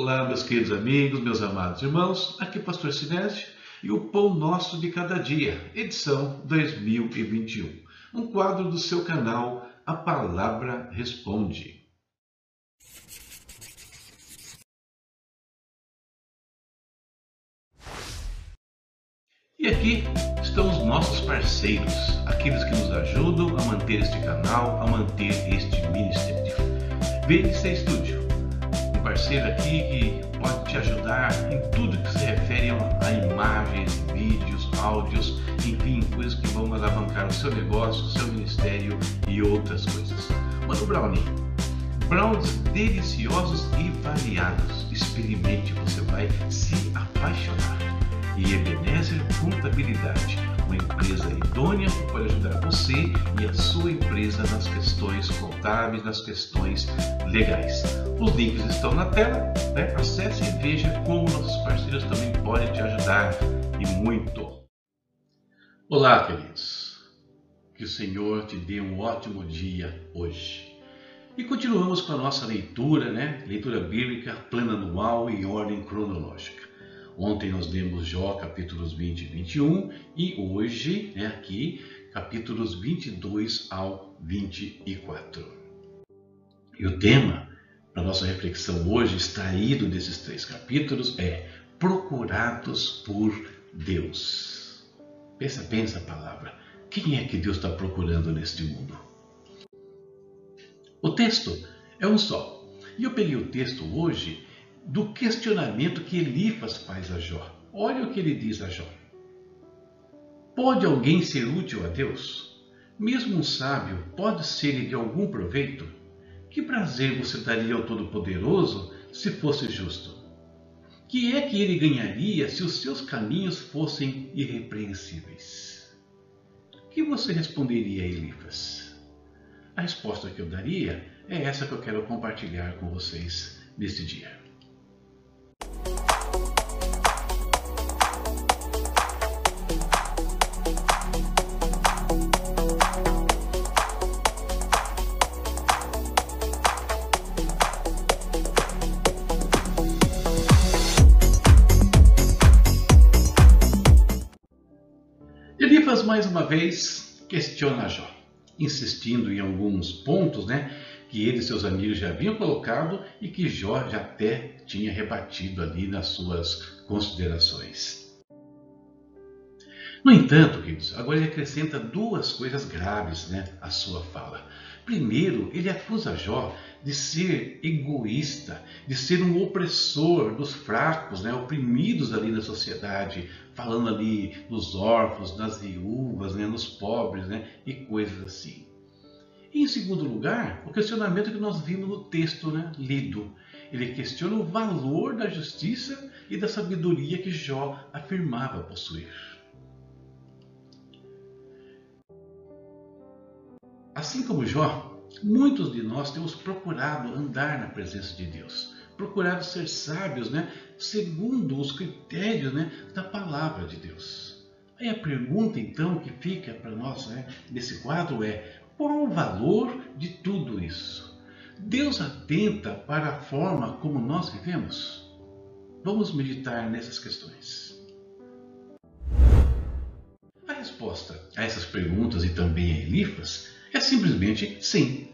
Olá, meus queridos amigos, meus amados irmãos, aqui é Pastor Sinésio e o Pão Nosso de Cada Dia, edição 2021, um quadro do seu canal A Palavra Responde. E aqui estão os nossos parceiros, aqueles que nos ajudam a manter este canal, a manter este ministério. VNC Studio parceiro aqui que pode te ajudar em tudo que se refere a imagens, vídeos, áudios, enfim, coisas que vão alavancar o seu negócio, o seu ministério e outras coisas. Mano Brownie, brownies deliciosos e variados. Experimente, você vai se apaixonar. E Ebenezer Contabilidade uma empresa idônea que pode ajudar você e a sua empresa nas questões contábeis, nas questões legais. Os links estão na tela, né? acesse e veja como nossos parceiros também podem te ajudar e muito. Olá, queridos. Que o Senhor te dê um ótimo dia hoje. E continuamos com a nossa leitura, né? Leitura bíblica, plano anual e ordem cronológica. Ontem nós lemos Jó capítulos 20 e 21 e hoje, né, aqui, capítulos 22 ao 24. E o tema para nossa reflexão hoje, extraído desses três capítulos, é Procurados por Deus. Pensa bem essa palavra. Quem é que Deus está procurando neste mundo? O texto é um só. E eu peguei o texto hoje do questionamento que Elifas faz a Jó. Olha o que ele diz a Jó. Pode alguém ser útil a Deus? Mesmo um sábio pode ser de algum proveito? Que prazer você daria ao Todo-Poderoso se fosse justo? Que é que ele ganharia se os seus caminhos fossem irrepreensíveis? Que você responderia a Elifas? A resposta que eu daria é essa que eu quero compartilhar com vocês neste dia. Vez questiona Jó, insistindo em alguns pontos né, que ele e seus amigos já haviam colocado e que Jó já até tinha rebatido ali nas suas considerações. No entanto, queridos, agora ele acrescenta duas coisas graves né, à sua fala. Primeiro, ele acusa Jó de ser egoísta, de ser um opressor dos fracos, né, oprimidos ali na sociedade, falando ali nos órfãos, nas viúvas, né, nos pobres né, e coisas assim. E, em segundo lugar, o questionamento que nós vimos no texto né, lido. Ele questiona o valor da justiça e da sabedoria que Jó afirmava possuir. Assim como Jó, muitos de nós temos procurado andar na presença de Deus, procurado ser sábios, né, segundo os critérios né, da palavra de Deus. Aí a pergunta então que fica para nós né, nesse quadro é: qual o valor de tudo isso? Deus atenta para a forma como nós vivemos? Vamos meditar nessas questões. A resposta a essas perguntas e também a Elifas é simplesmente sim.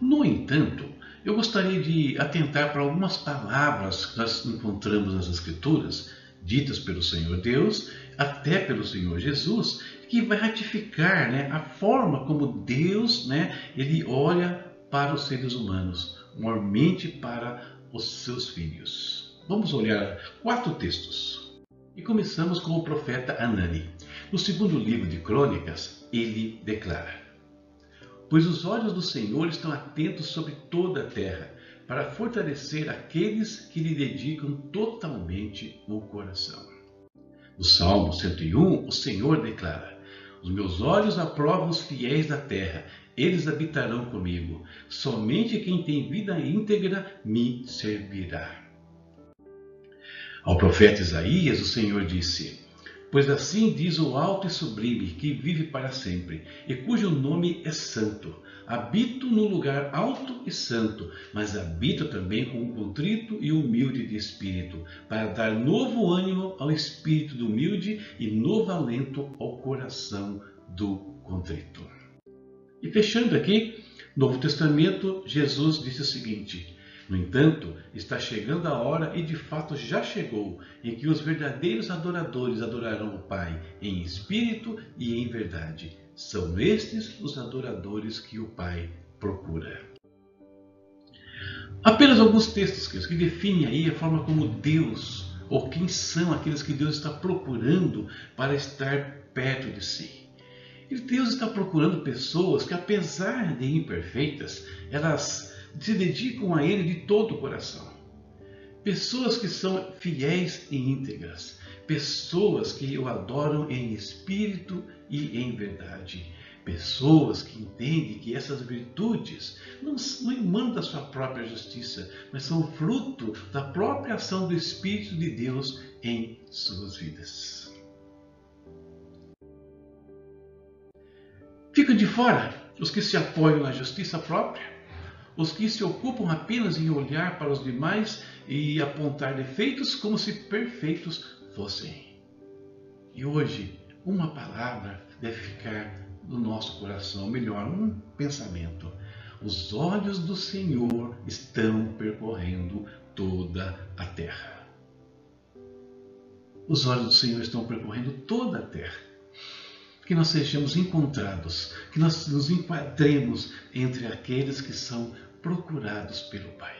No entanto, eu gostaria de atentar para algumas palavras que nós encontramos nas Escrituras, ditas pelo Senhor Deus, até pelo Senhor Jesus, que vai ratificar né, a forma como Deus né, ele olha para os seres humanos, mormente para os seus filhos. Vamos olhar quatro textos. E começamos com o profeta Anani. No segundo livro de Crônicas, ele declara: Pois os olhos do Senhor estão atentos sobre toda a terra, para fortalecer aqueles que lhe dedicam totalmente o coração. No Salmo 101, o Senhor declara: Os meus olhos aprovam os fiéis da terra, eles habitarão comigo. Somente quem tem vida íntegra me servirá. Ao profeta Isaías, o Senhor disse: Pois assim diz o alto e sublime, que vive para sempre, e cujo nome é santo. Habito no lugar alto e santo, mas habito também com o contrito e humilde de espírito, para dar novo ânimo ao espírito do humilde e novo alento ao coração do contrito. E fechando aqui, Novo Testamento, Jesus disse o seguinte: no entanto, está chegando a hora, e de fato já chegou, em que os verdadeiros adoradores adorarão o Pai em espírito e em verdade. São estes os adoradores que o Pai procura. Apenas alguns textos que definem aí a forma como Deus, ou quem são aqueles que Deus está procurando para estar perto de si. E Deus está procurando pessoas que, apesar de imperfeitas, elas se dedicam a Ele de todo o coração. Pessoas que são fiéis e íntegras, pessoas que o adoram em espírito e em verdade, pessoas que entendem que essas virtudes não, não emanam da sua própria justiça, mas são fruto da própria ação do Espírito de Deus em suas vidas. Ficam de fora os que se apoiam na justiça própria, os que se ocupam apenas em olhar para os demais e apontar defeitos como se perfeitos fossem. E hoje, uma palavra deve ficar no nosso coração, melhor, um pensamento. Os olhos do Senhor estão percorrendo toda a terra. Os olhos do Senhor estão percorrendo toda a terra. Que nós sejamos encontrados, que nós nos enquadremos entre aqueles que são procurados pelo Pai.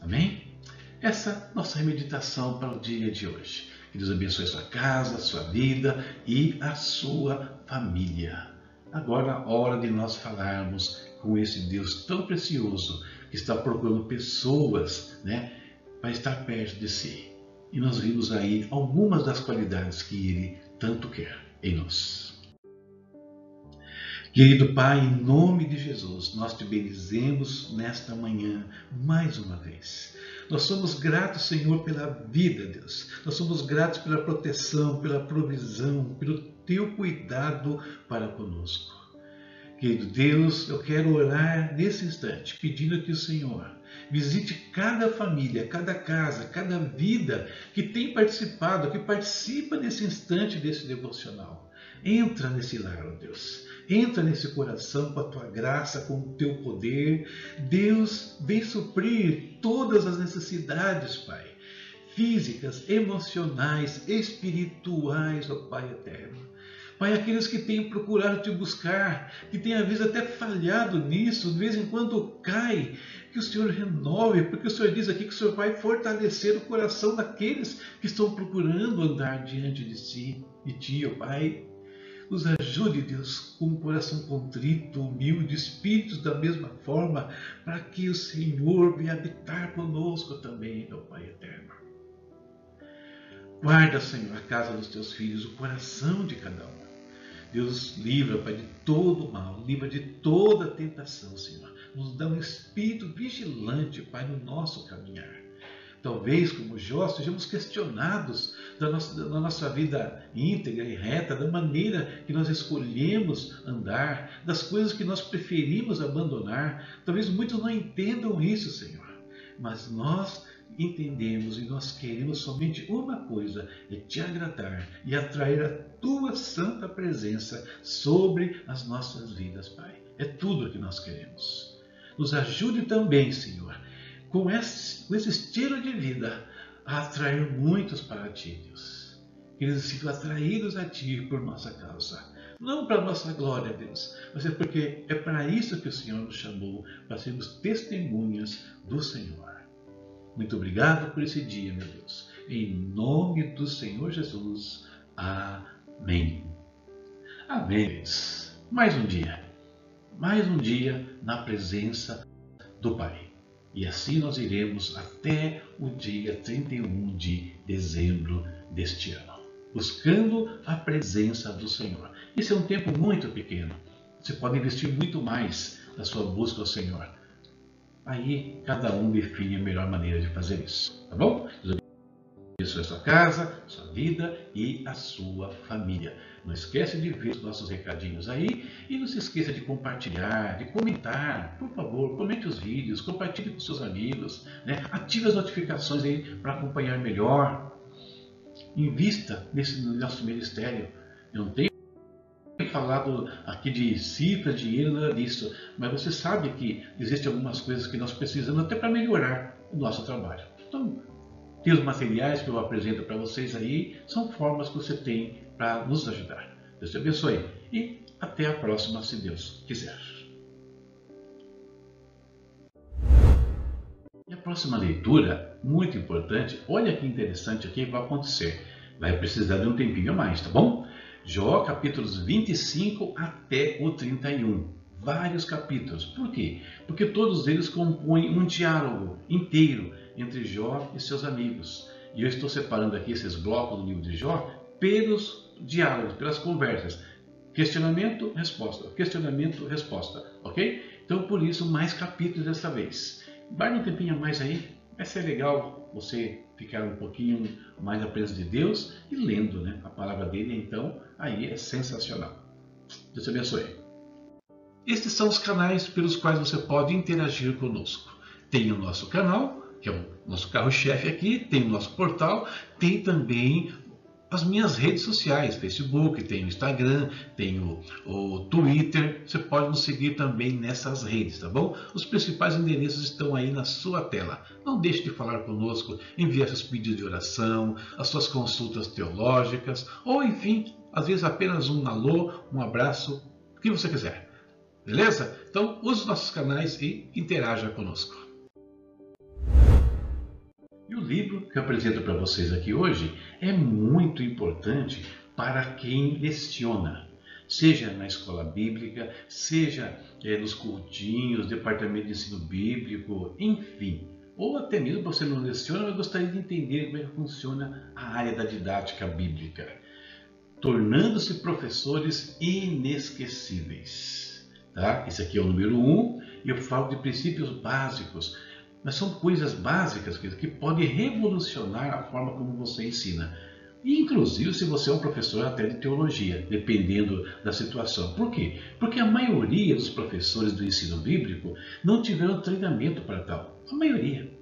Amém? Essa nossa meditação para o dia de hoje. Que Deus abençoe a sua casa, a sua vida e a sua família. Agora, hora de nós falarmos com esse Deus tão precioso que está procurando pessoas né, para estar perto de si. E nós vimos aí algumas das qualidades que Ele tanto quer em nós. Querido Pai, em nome de Jesus, nós te bendizemos nesta manhã mais uma vez. Nós somos gratos, Senhor, pela vida, Deus. Nós somos gratos pela proteção, pela provisão, pelo teu cuidado para conosco. Querido Deus, eu quero orar nesse instante, pedindo que o Senhor visite cada família, cada casa, cada vida que tem participado, que participa nesse instante desse devocional. Entra nesse lar, ó Deus. Entra nesse coração com a tua graça, com o teu poder. Deus vem suprir todas as necessidades, Pai. Físicas, emocionais, espirituais, ó Pai eterno. Pai, aqueles que têm procurado te buscar, que têm às vezes até falhado nisso, de vez em quando cai, que o Senhor renove, porque o Senhor diz aqui que o Senhor vai fortalecer o coração daqueles que estão procurando andar diante de si, de ti, ó Pai. Nos ajude, Deus, com um coração contrito, humilde, espíritos da mesma forma, para que o Senhor venha habitar conosco também, meu Pai eterno. Guarda, Senhor, a casa dos teus filhos, o coração de cada um. Deus livra, Pai, de todo mal, livra de toda tentação, Senhor. Nos dá um espírito vigilante, Pai, no nosso caminhar. Talvez, como Jó, sejamos questionados da nossa, da nossa vida íntegra e reta, da maneira que nós escolhemos andar, das coisas que nós preferimos abandonar. Talvez muitos não entendam isso, Senhor. Mas nós entendemos e nós queremos somente uma coisa: é te agradar e atrair a tua santa presença sobre as nossas vidas, Pai. É tudo o que nós queremos. Nos ajude também, Senhor, com esse, com esse estilo de vida, a atrair muitos para ti, Deus. Que eles sejam atraídos a ti por nossa causa. Não para nossa glória, Deus, mas é porque é para isso que o Senhor nos chamou, para sermos testemunhas do Senhor. Muito obrigado por esse dia, meu Deus. Em nome do Senhor Jesus. Amém. Amém. Mais um dia. Mais um dia na presença do Pai. E assim nós iremos até o dia 31 de dezembro deste ano, buscando a presença do Senhor. Esse é um tempo muito pequeno. Você pode investir muito mais na sua busca ao Senhor. Aí cada um define a melhor maneira de fazer isso, tá bom? abençoe a sua casa, sua vida e a sua família. Não esqueça de ver os nossos recadinhos aí e não se esqueça de compartilhar, de comentar. Por favor, comente os vídeos, compartilhe com seus amigos, né? ative as notificações aí para acompanhar melhor. Invista nesse nosso ministério. Eu não tenho falado aqui de cifra, dinheiro, nada disso, mas você sabe que existem algumas coisas que nós precisamos até para melhorar o nosso trabalho. Então, tem os materiais que eu apresento para vocês aí, são formas que você tem para nos ajudar. Deus te abençoe e até a próxima, se Deus quiser. E a próxima leitura, muito importante, olha que interessante aqui vai acontecer. Vai precisar de um tempinho a mais, tá bom? Jó, capítulos 25 até o 31. Vários capítulos. Por quê? Porque todos eles compõem um diálogo inteiro entre Jó e seus amigos. E eu estou separando aqui esses blocos do livro de Jó pelos diálogos, pelas conversas. Questionamento, resposta. Questionamento, resposta. Ok? Então, por isso, mais capítulos dessa vez. Vai um tempinho a mais aí. Vai ser legal você ficar um pouquinho mais na presença de Deus e lendo né, a palavra dele. Então, aí é sensacional. Deus te abençoe. Estes são os canais pelos quais você pode interagir conosco. Tem o nosso canal, que é o nosso carro-chefe aqui, tem o nosso portal, tem também as minhas redes sociais, Facebook, tem o Instagram, tem o, Twitter, você pode nos seguir também nessas redes, tá bom? Os principais endereços estão aí na sua tela. Não deixe de falar conosco, enviar seus pedidos de oração, as suas consultas teológicas, ou enfim, às vezes apenas um alô, um abraço, o que você quiser. Beleza? Então use os nossos canais e interaja conosco. Livro que eu apresento para vocês aqui hoje é muito importante para quem leciona, seja na escola bíblica, seja é, nos cultinhos, departamento de ensino bíblico, enfim. Ou até mesmo você não leciona, mas gostaria de entender como é que funciona a área da didática bíblica, tornando-se professores inesquecíveis. Tá? Esse aqui é o número 1 um, e eu falo de princípios básicos mas são coisas básicas que, que podem revolucionar a forma como você ensina. Inclusive se você é um professor até de teologia, dependendo da situação. Por quê? Porque a maioria dos professores do ensino bíblico não tiveram treinamento para tal. A maioria.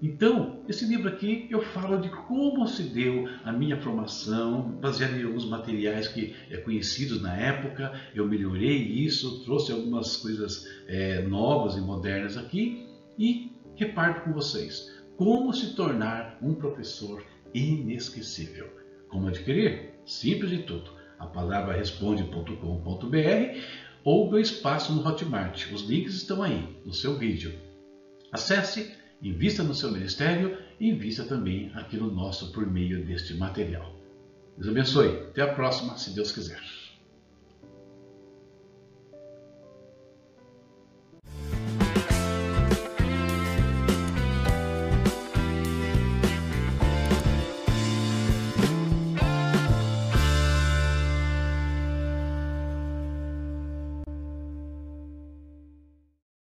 Então, esse livro aqui eu falo de como se deu a minha formação, baseado em alguns materiais que é conhecidos na época. Eu melhorei isso, trouxe algumas coisas é, novas e modernas aqui e reparto com vocês como se tornar um professor inesquecível. Como adquirir? Simples de tudo. A palavra responde.com.br ou meu espaço no Hotmart. Os links estão aí no seu vídeo. Acesse, invista no seu ministério e invista também aqui no nosso por meio deste material. Deus abençoe. Até a próxima, se Deus quiser.